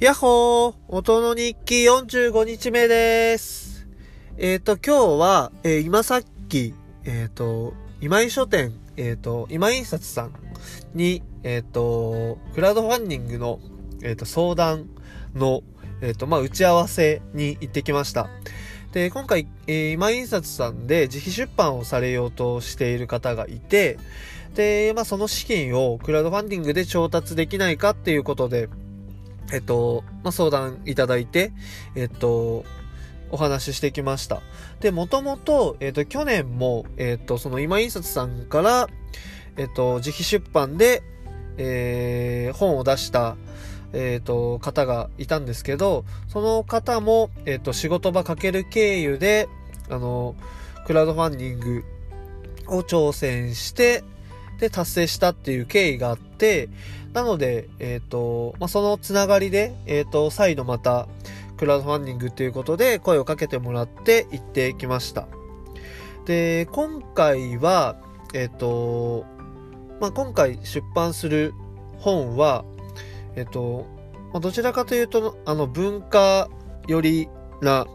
やっほー音の日記45日目です。えっ、と、今日は、えー今さっき、えっ、と、今井書店、えっ、と、今印刷さんに、えっ、と、クラウドファンディングの、えっ、と、相談の、えっ、と、まあ、打ち合わせに行ってきました。で、今回、えー今印刷さんで自費出版をされようとしている方がいて、で、まあ、その資金をクラウドファンディングで調達できないかっていうことで、えっと、まあ、相談いただいて、えっと、お話ししてきました。で、もともと、えっと、去年も、えっと、その今印刷さんから、えっと、自費出版で、えー本を出した、えっと、方がいたんですけど、その方も、えっと、仕事場かける経由で、あの、クラウドファンディングを挑戦して、で、達成したっていう経緯があって、なので、えっ、と、まあ、そのつながりで、えっ、と、再度また、クラウドファンディングっていうことで声をかけてもらって行ってきました。で、今回は、えっ、と、まあ、今回出版する本は、えっ、と、まあ、どちらかというと、あの、文化寄りな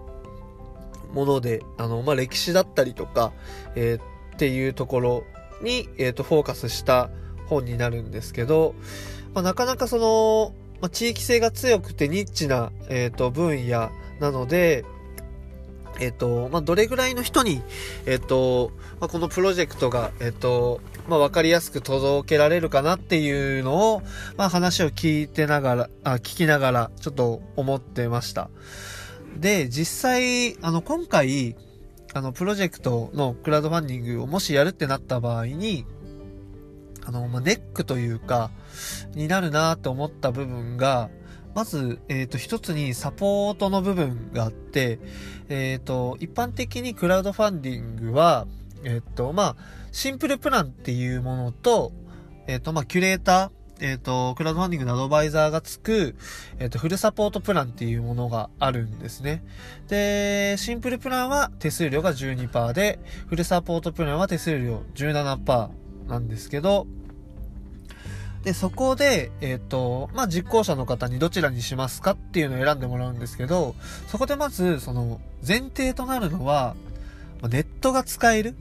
もので、あの、まあ、歴史だったりとか、えーっていうところに、えっ、と、フォーカスした本になるんですけど、まあ、なかなかその、まあ、地域性が強くてニッチな、えっ、と、分野なので、えっ、と、まあ、どれぐらいの人に、えっ、と、まあ、このプロジェクトが、えっ、と、まあ、わかりやすく届けられるかなっていうのを、まあ、話を聞いてながら、あ、聞きながら、ちょっと思ってました。で、実際、あの、今回、あの、プロジェクトのクラウドファンディングをもしやるってなった場合に、あの、まあ、ネックというか、になるなと思った部分が、まず、えっ、と、一つにサポートの部分があって、えっ、と、一般的にクラウドファンディングは、えっ、と、まあ、シンプルプランっていうものと、えっ、と、まあ、キュレーター、えっ、と、クラウドファンディングのアドバイザーがつく、えっ、と、フルサポートプランっていうものがあるんですね。で、シンプルプランは手数料が12%で、フルサポートプランは手数料17%なんですけど、で、そこで、えっ、と、まあ、実行者の方にどちらにしますかっていうのを選んでもらうんですけど、そこでまず、その、前提となるのは、ネットが使える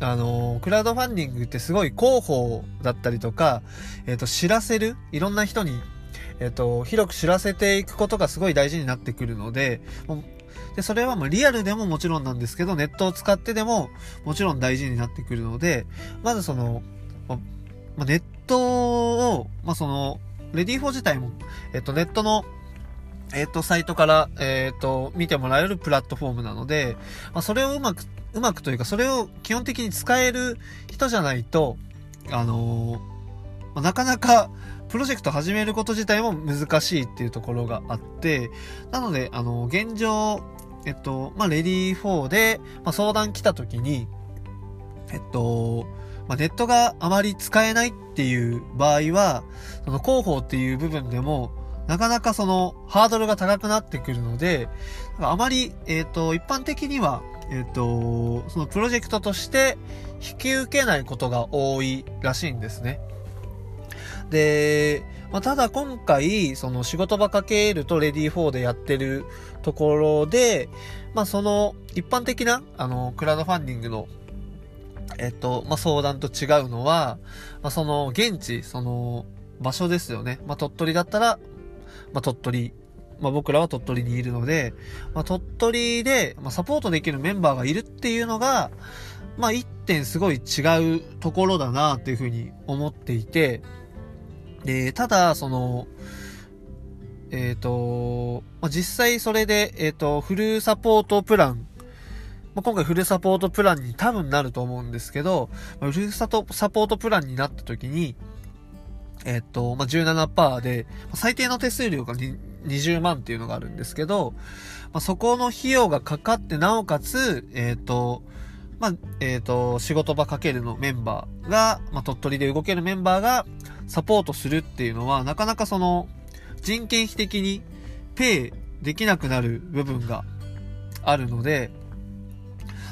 あの、クラウドファンディングってすごい広報だったりとか、えっ、と、知らせる、いろんな人に、えっ、と、広く知らせていくことがすごい大事になってくるので、で、それはまあリアルでももちろんなんですけど、ネットを使ってでももちろん大事になってくるので、まずその、ネットを、まあ、その、レディー4自体も、えっと、ネットの、えっと、サイトから、えっと、見てもらえるプラットフォームなので、まあ、それをうまく、うまくというか、それを基本的に使える人じゃないと、あのーなかなか、プロジェクト始めること自体も難しいっていうところがあって、なので、あの現状、えっと、まあ、レディー4で、まあ、相談来た時に、えっと、まあ、ネットがあまり使えないっていう場合は、その広報っていう部分でも、なかなかそのハードルが高くなってくるので、あまり、えっ、と、一般的には、えっ、と、そのプロジェクトとして引き受けないことが多いらしいんですね。で、まあ、ただ今回、その仕事場かけるとレディー4でやってるところで、まあ、その一般的な、あの、クラウドファンディングのえっと、まあ、相談と違うのは、まあ、その、現地、その、場所ですよね。まあ、鳥取だったら、まあ、鳥取。まあ、僕らは鳥取にいるので、まあ、鳥取で、ま、サポートできるメンバーがいるっていうのが、まあ、一点すごい違うところだなっていうふうに思っていて、で、ただ、その、えっ、と、まあ、実際それで、えっ、と、フルサポートプラン、まあ、今回フルサポートプランに多分なると思うんですけど、まあフルサポートプランになった時に、えっと、まあ、17%で、ま最低の手数料が20万っていうのがあるんですけど、まあ、そこの費用がかかって、なおかつ、えっと、まあ、えっと、仕事場かけるのメンバーが、まあ、鳥取で動けるメンバーがサポートするっていうのは、なかなかその、人件費的にペイできなくなる部分があるので、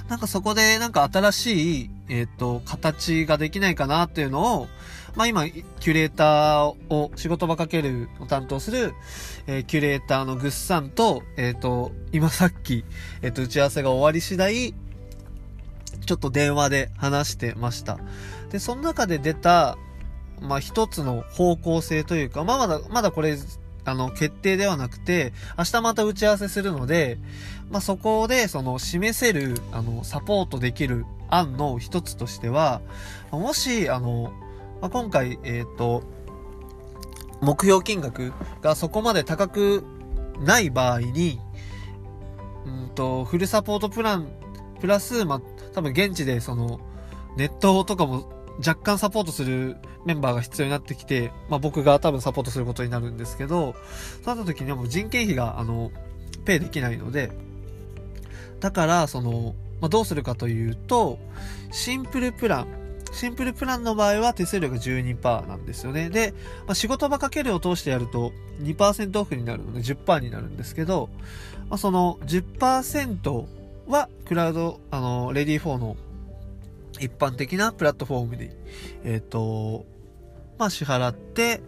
なんかそこでなんか新しい、ええっ、と、形ができないかなっていうのを、まあ今、キュレーターを、仕事場かけるを担当する、えー、キュレーターのグッサンと、えっ、と、今さっき、えっ、と、打ち合わせが終わり次第、ちょっと電話で話してました。で、その中で出た、まあ一つの方向性というか、まあまだ、まだこれ、あの、決定ではなくて、明日また打ち合わせするので、まあ、そこで、その、示せる、あの、サポートできる案の一つとしては、もし、あの、まあ、今回、えっ、ー、と、目標金額がそこまで高くない場合に、うんと、フルサポートプラン、プラス、まあ、多分現地でその、ネットとかも若干サポートするメンバーが必要になってきて、まあ僕が多分サポートすることになるんですけど、そうなった時にはもう人件費が、あの、ペイできないので、だから、その、まあ、どうするかというと、シンプルプラン。シンプルプランの場合は手数料が12%なんですよね。で、まあ、仕事場かけるを通してやると2%オフになるので10%になるんですけど、まあ、その10%はクラウド、あの、レディー4の一般的なプラットフォームで、えっ、ー、と、まあ、支払って、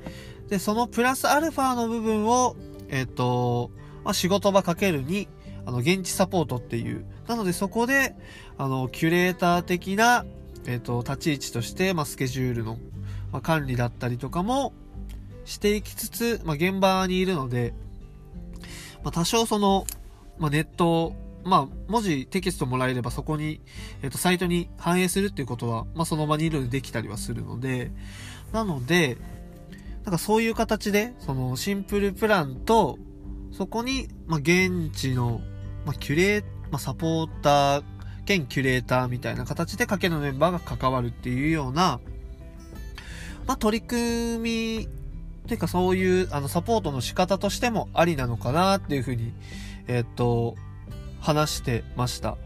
で、そのプラスアルファの部分を、えっ、ー、と、まあ、仕事場かけるに、あの、現地サポートっていう。なのでそこで、あの、キュレーター的な、えっ、ー、と、立ち位置として、まあ、スケジュールの、まあ、管理だったりとかもしていきつつ、まあ、現場にいるので、まあ、多少その、まあ、ネットまあ、文字、テキストもらえればそこに、えっ、と、サイトに反映するっていうことは、まあ、その場にいるのでできたりはするので、なので、なんかそういう形で、その、シンプルプランと、そこに、まあ、現地の、まあ、キュレー、まあ、サポーター兼キュレーターみたいな形でかけのメンバーが関わるっていうような、まあ、取り組み、というかそういう、あの、サポートの仕方としてもありなのかなっていうふうに、えっと、話してました。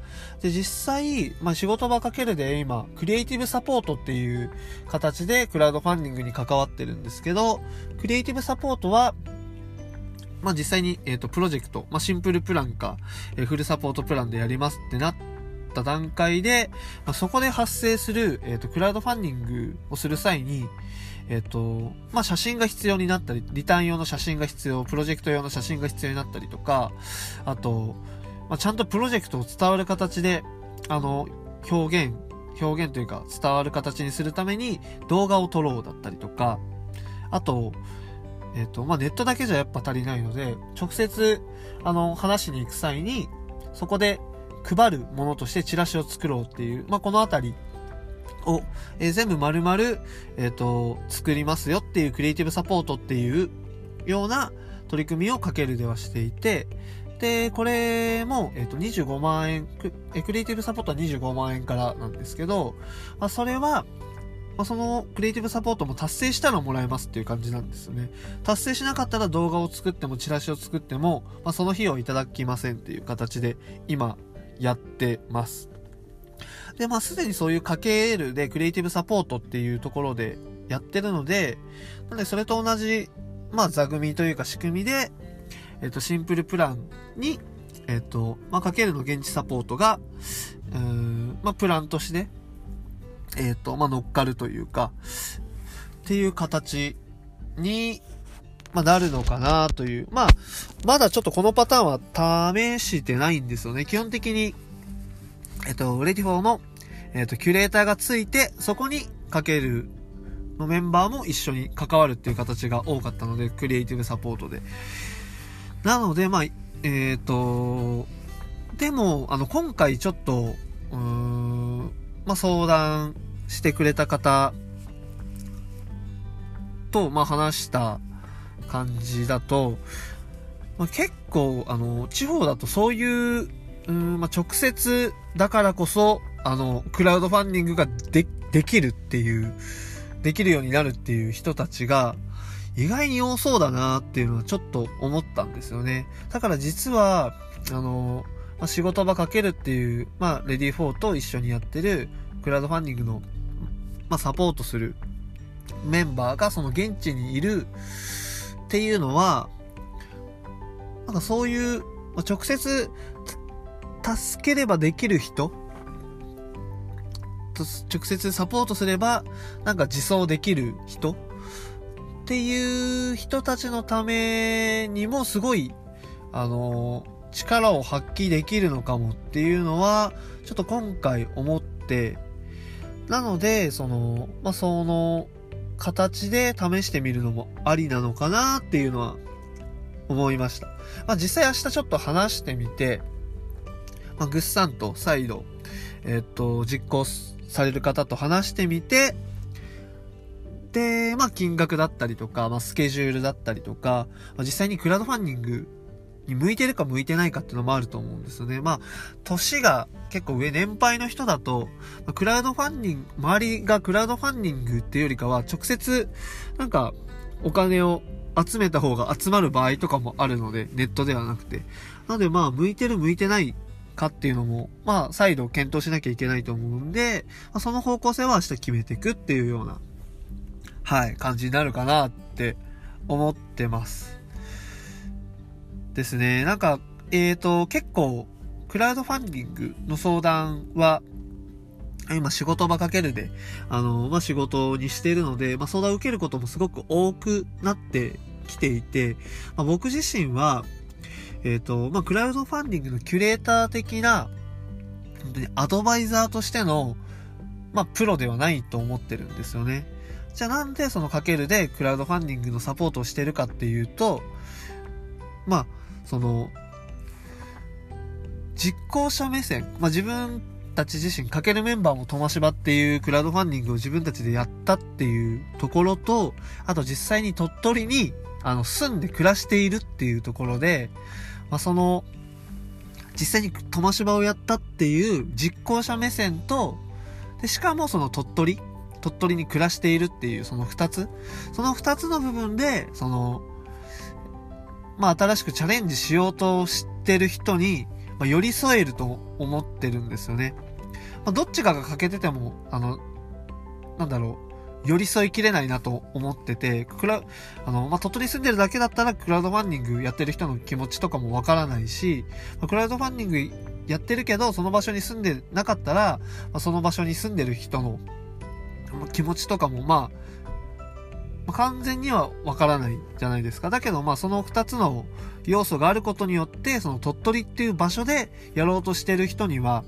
で、実際、まあ、仕事場かけるで今、クリエイティブサポートっていう形でクラウドファンディングに関わってるんですけど、クリエイティブサポートは、まあ、実際に、えっ、ー、と、プロジェクト、まあ、シンプルプランか、えー、フルサポートプランでやりますってなった段階で、まあ、そこで発生する、えっ、ー、と、クラウドファンディングをする際に、えっ、と、まあ、写真が必要になったり、リターン用の写真が必要、プロジェクト用の写真が必要になったりとか、あと、まあ、ちゃんとプロジェクトを伝わる形で、あの、表現、表現というか伝わる形にするために動画を撮ろうだったりとか、あと、えっ、ー、と、まあ、ネットだけじゃやっぱ足りないので、直接、あの、話しに行く際に、そこで配るものとしてチラシを作ろうっていう、まあ、このあたりを、えー、全部丸々、えっ、ー、と、作りますよっていうクリエイティブサポートっていうような取り組みをかけるではしていて、で、これも、えっ、ー、と、25万円ク、クリエイティブサポートは25万円からなんですけど、まあ、それは、まあ、そのクリエイティブサポートも達成したらもらえますっていう感じなんですよね。達成しなかったら動画を作ってもチラシを作っても、まあ、その費用いただきませんっていう形で今やってます。で、まあすでにそういうかけるでクリエイティブサポートっていうところでやってるので、なのでそれと同じ、まあ座組というか仕組みで、えっ、と、シンプルプランに、えっ、と、まあ、かけるの現地サポートが、うーん、まあ、プランとして、えっ、と、まあ、乗っかるというか、っていう形に、まあ、なるのかなという。まあ、まだちょっとこのパターンは試してないんですよね。基本的に、えっ、と、 READYFOR の、えっ、と、キュレーターがついて、そこにかけるのメンバーも一緒に関わるっていう形が多かったので、クリエイティブサポートで。なので、まあ、えっ、と、でも、あの、今回ちょっと、うーん、まあ、相談してくれた方と、まあ、話した感じだと、まあ、結構、あの、地方だとそういう、うん、まあ、直接だからこそ、あの、クラウドファンディングがで、できるっていう、できるようになるっていう人たちが、意外に多そうだなっていうのはちょっと思ったんですよね。だから実は、あの、まあ、仕事場かけるっていう、まあ、レディー4と一緒にやってるクラウドファンディングの、まあ、サポートするメンバーがその現地にいるっていうのは、なんかそういう、直接助ければできる人、直接サポートすれば、なんか自走できる人っていう人たちのためにもすごい、あの、力を発揮できるのかもっていうのは、ちょっと今回思って、なので、その、まあ、その、形で試してみるのもありなのかなっていうのは思いました。まあ、実際明日ちょっと話してみて、まあ、グッサンと再度、えっと、実行される方と話してみて、で、まあ、金額だったりとか、まあ、スケジュールだったりとか、まあ、実際にクラウドファンディングに向いてるか向いてないかっていうのもあると思うんですよね。まあ、年が結構上、年配の人だと、クラウドファンディング、周りがクラウドファンディングっていうよりかは、直接、なんか、お金を集めた方が集まる場合とかもあるので、ネットではなくて。なのでまあ、向いてる向いてないかっていうのも、まあ、再度検討しなきゃいけないと思うんで、その方向性は明日決めていくっていうような、はい、感じになるかなって思ってます。ですね。なんか、えっ、ー、と、結構、クラウドファンディングの相談は、今仕事場かけるで、あの、まあ、仕事にしているので、まあ、相談を受けることもすごく多くなってきていて、まあ、僕自身は、えっ、ー、と、まあ、クラウドファンディングのキュレーター的な、本当にアドバイザーとしての、まあ、プロではないと思ってるんですよね。じゃあなんでそのかけるでクラウドファンディングのサポートをしてるかっていうと、まあ、その、実行者目線、まあ、自分たち自身、かけるメンバーもトマシバっていうクラウドファンディングを自分たちでやったっていうところと、あと実際に鳥取に、あの、住んで暮らしているっていうところで、まあ、その、実際にトマシバをやったっていう実行者目線と、で、しかもその鳥取、鳥取に暮らしているっていうその二つ、その二つの部分で、その、まあ、新しくチャレンジしようとしてる人に、まあ、寄り添えると思ってるんですよね。まあ、どっちかが欠けてても、あの、なんだろう、寄り添いきれないなと思ってて、クラ、あの、まあ、鳥取に住んでるだけだったら、クラウドファンディングやってる人の気持ちとかもわからないし、まあ、クラウドファンディングやってるけど、その場所に住んでなかったら、まあ、その場所に住んでる人の気持ちとかも、まあ、まあ、完全にはわからないじゃないですか。だけど、まあ、その二つの要素があることによって、その鳥取っていう場所でやろうとしてる人には、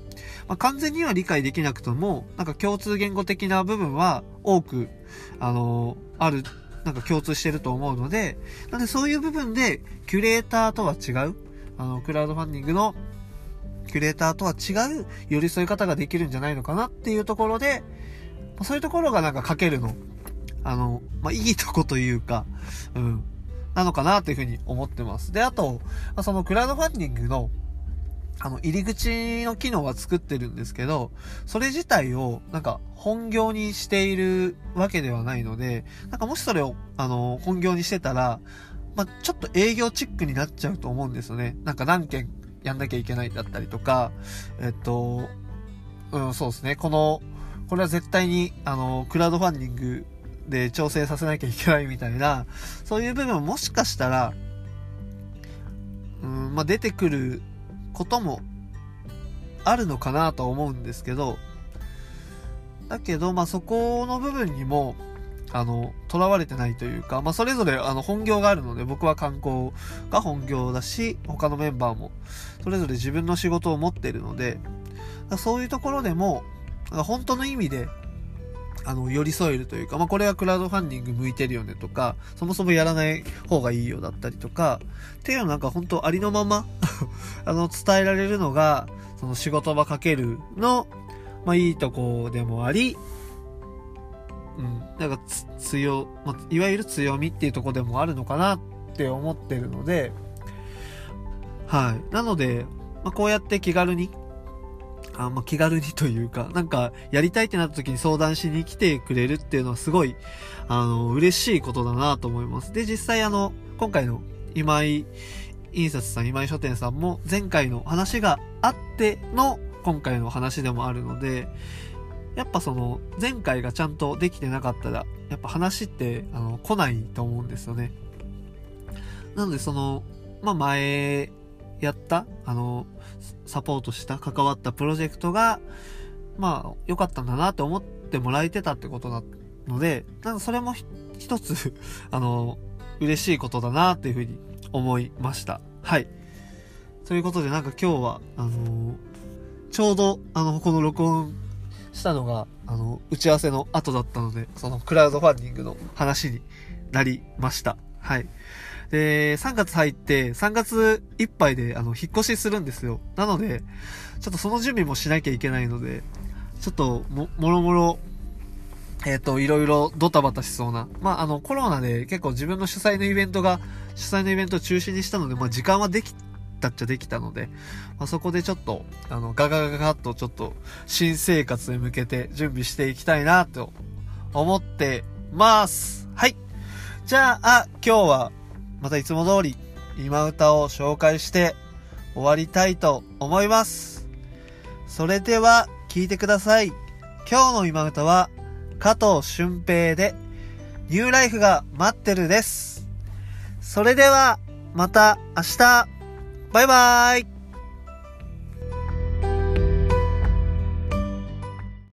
まあ、完全には理解できなくとも、なんか共通言語的な部分は多く、あのー、ある、なんか共通してると思うので、なんでそういう部分で、キュレーターとは違う、あの、クラウドファンディングのキュレーターとは違う寄り添い方ができるんじゃないのかなっていうところで、そういうところがなんか書けるのあの、まあ、いいとこというか、うん、なのかなというふうに思ってます。で、あと、そのクラウドファンディングの、あの、入り口の機能は作ってるんですけど、それ自体を、なんか、本業にしているわけではないので、なんかもしそれを、あの、本業にしてたら、まあ、ちょっと営業チックになっちゃうと思うんですよね。なんか何件やんなきゃいけないだったりとか、えっと、うん、そうですね。この、これは絶対に、あの、クラウドファンディングで調整させなきゃいけないみたいな、そういう部分もしかしたら、うん、まあ、出てくることもあるのかなとは思うんですけど、だけど、まあ、そこの部分にも、あの、囚われてないというか、まあ、それぞれ、あの、本業があるので、僕は観光が本業だし、他のメンバーも、それぞれ自分の仕事を持っているので、そういうところでも、本当の意味で、あの、寄り添えるというか、まあ、これはクラウドファンディング向いてるよねとか、そもそもやらない方がいいよだったりとか、っていうのなんか本当ありのまま あの、伝えられるのが、その仕事場かけるの、まあ、いいとこでもあり、うん、なんか強、まあ、いわゆる強みっていうとこでもあるのかなって思ってるので、はい。なので、まあ、こうやって気軽にあま、気軽にというか、なんか、やりたいってなった時に相談しに来てくれるっていうのはすごい、あの、嬉しいことだなと思います。で、実際あの、今回の今井印刷さん、今井書店さんも前回の話があっての今回の話でもあるので、やっぱその、前回がちゃんとできてなかったら、やっぱ話って、あの、来ないと思うんですよね。なのでその、まあ、前やった、あの、サポートした、関わったプロジェクトが、まあ、良かったんだなって思ってもらえてたってことなので、なんかそれも一つ あの、嬉しいことだなっていうふうに思いました。はい。ということでなんか今日は、あのー、ちょうど、あの、この録音したのが、あの、打ち合わせの後だったので、そのクラウドファンディングの話になりました。はい。で、3月入って、3月いっぱいで、あの、引っ越しするんですよ。なので、ちょっとその準備もしなきゃいけないので、ちょっと、も、もろもろ、えっ、ー、と、いろいろドタバタしそうな。まあ、あの、コロナで結構自分の主催のイベントが、主催のイベントを中止にしたので、まあ、時間はできたっちゃできたので、まあ、そこでちょっと、あの、ガガガガガッとちょっと、新生活に向けて準備していきたいな、と思ってます。はい。じゃあ、今日は、またいつも通り、今歌を紹介して終わりたいと思います。それでは、聴いてください。今日の今歌は、加藤俊平で、ニューライフが待ってるです。それでは、また明日バイバーイ